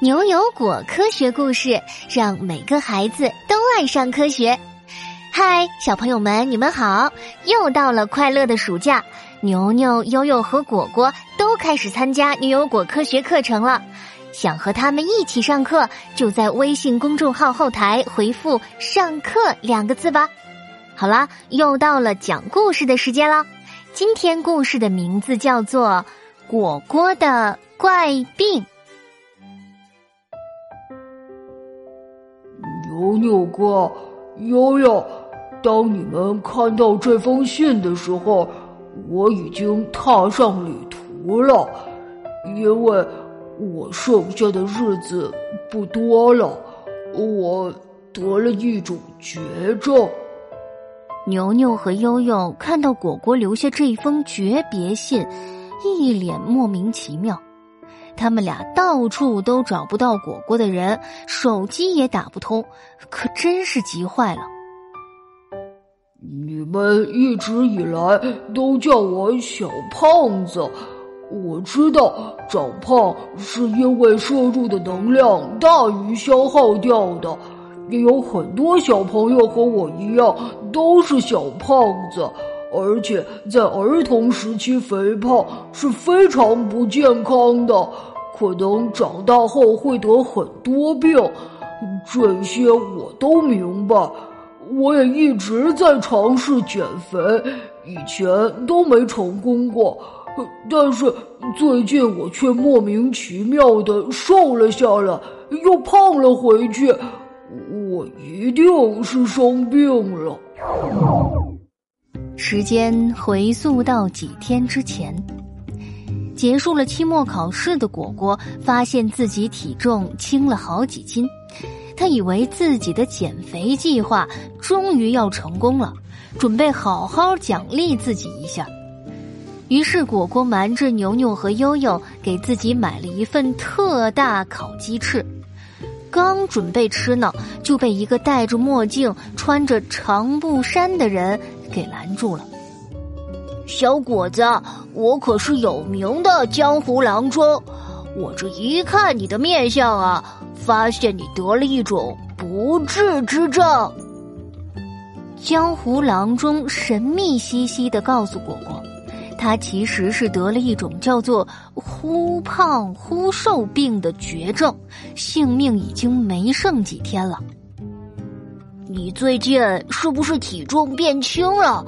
牛油果科学故事，让每个孩子都爱上科学。嗨，小朋友们，你们好！又到了快乐的暑假，牛牛、悠悠和果果都开始参加牛油果科学课程了。想和他们一起上课，就在微信公众号后台回复“上课”两个字吧。好啦，又到了讲故事的时间了。今天故事的名字叫做《果果的怪病》。牛哥，悠悠，当你们看到这封信的时候，我已经踏上旅途了，因为我剩下的日子不多了，我得了一种绝症。牛牛和悠悠看到果果留下这一封诀别信，一脸莫名其妙。他们俩到处都找不到果果的人，手机也打不通，可真是急坏了。你们一直以来都叫我小胖子，我知道长胖是因为摄入的能量大于消耗掉的，也有很多小朋友和我一样都是小胖子，而且在儿童时期肥胖是非常不健康的。可能长大后会得很多病，这些我都明白。我也一直在尝试减肥，以前都没成功过。但是最近我却莫名其妙的瘦了下来，又胖了回去。我一定是生病了。时间回溯到几天之前。结束了期末考试的果果发现自己体重轻了好几斤，他以为自己的减肥计划终于要成功了，准备好好奖励自己一下。于是果果瞒着牛牛和悠悠，给自己买了一份特大烤鸡翅，刚准备吃呢，就被一个戴着墨镜、穿着长布衫的人给拦住了。小果子，我可是有名的江湖郎中。我这一看你的面相啊，发现你得了一种不治之症。江湖郎中神秘兮兮的告诉果果，他其实是得了一种叫做“忽胖忽瘦病”的绝症，性命已经没剩几天了。你最近是不是体重变轻了？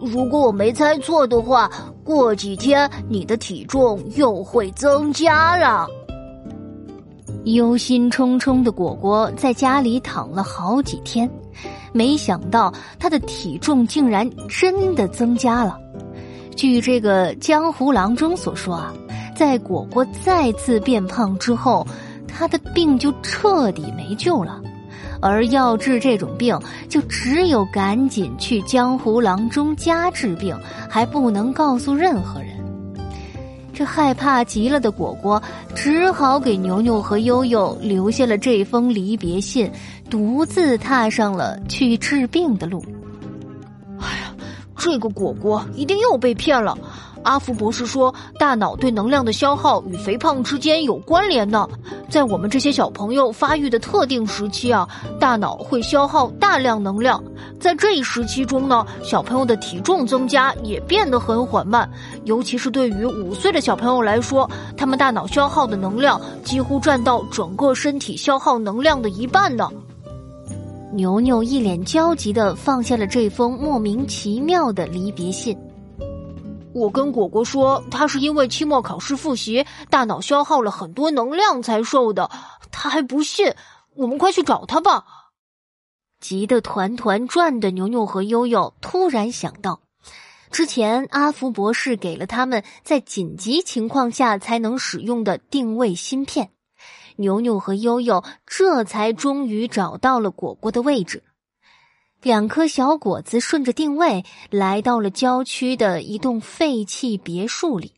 如果我没猜错的话，过几天你的体重又会增加了。忧心忡忡的果果在家里躺了好几天，没想到他的体重竟然真的增加了。据这个江湖郎中所说啊，在果果再次变胖之后，他的病就彻底没救了。而要治这种病，就只有赶紧去江湖郎中家治病，还不能告诉任何人。这害怕极了的果果，只好给牛牛和悠悠留下了这封离别信，独自踏上了去治病的路。这个果果一定又被骗了。阿福博士说，大脑对能量的消耗与肥胖之间有关联呢。在我们这些小朋友发育的特定时期啊，大脑会消耗大量能量。在这一时期中呢，小朋友的体重增加也变得很缓慢。尤其是对于五岁的小朋友来说，他们大脑消耗的能量几乎占到整个身体消耗能量的一半呢。牛牛一脸焦急的放下了这封莫名其妙的离别信。我跟果果说，他是因为期末考试复习，大脑消耗了很多能量才瘦的。他还不信，我们快去找他吧！急得团团转的牛牛和悠悠突然想到，之前阿福博士给了他们在紧急情况下才能使用的定位芯片，牛牛和悠悠这才终于找到了果果的位置。两颗小果子顺着定位来到了郊区的一栋废弃别墅里，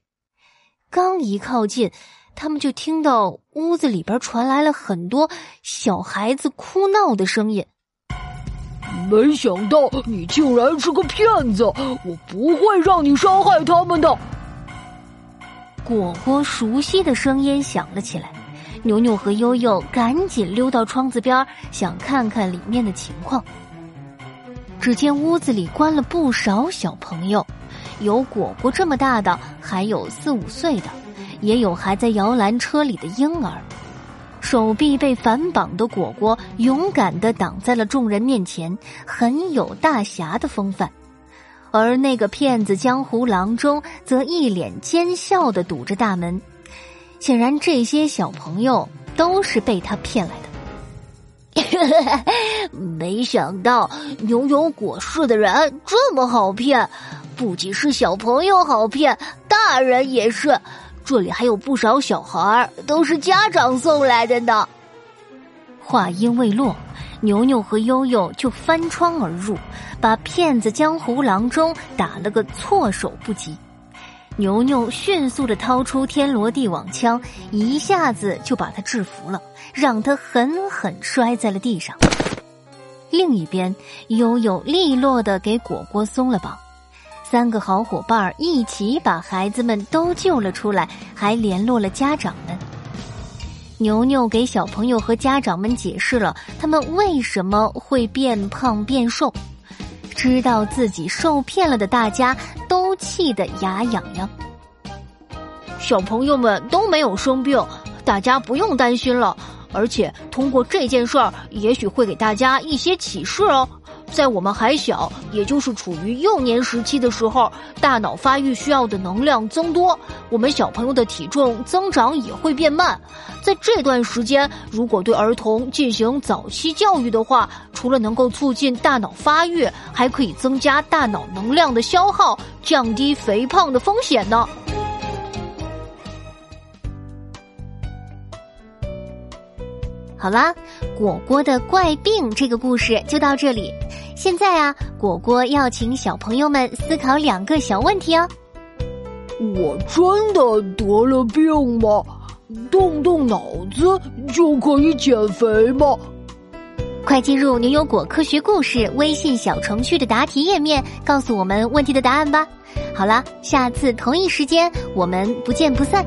刚一靠近，他们就听到屋子里边传来了很多小孩子哭闹的声音。没想到你竟然是个骗子！我不会让你伤害他们的。果果熟悉的声音响了起来，牛牛和悠悠赶紧溜到窗子边，想看看里面的情况。只见屋子里关了不少小朋友，有果果这么大的，还有四五岁的，也有还在摇篮车里的婴儿。手臂被反绑的果果勇敢的挡在了众人面前，很有大侠的风范。而那个骗子江湖郎中则一脸奸笑的堵着大门，显然这些小朋友都是被他骗来的。没想到拥有果实的人这么好骗，不仅是小朋友好骗，大人也是。这里还有不少小孩都是家长送来的呢。话音未落，牛牛和悠悠就翻窗而入，把骗子江湖郎中打了个措手不及。牛牛迅速的掏出天罗地网枪，一下子就把他制服了，让他狠狠摔在了地上。另一边，悠悠利落的给果果松了绑。三个好伙伴一起把孩子们都救了出来，还联络了家长们。牛牛给小朋友和家长们解释了他们为什么会变胖变瘦，知道自己受骗了的大家都气得牙痒痒。小朋友们都没有生病，大家不用担心了。而且通过这件事儿，也许会给大家一些启示哦。在我们还小，也就是处于幼年时期的时候，大脑发育需要的能量增多，我们小朋友的体重增长也会变慢。在这段时间，如果对儿童进行早期教育的话，除了能够促进大脑发育，还可以增加大脑能量的消耗，降低肥胖的风险呢。好啦，果果的怪病这个故事就到这里。现在啊，果果要请小朋友们思考两个小问题哦。我真的得了病吗？动动脑子就可以减肥吗？快进入牛油果科学故事微信小程序的答题页面，告诉我们问题的答案吧。好了，下次同一时间我们不见不散。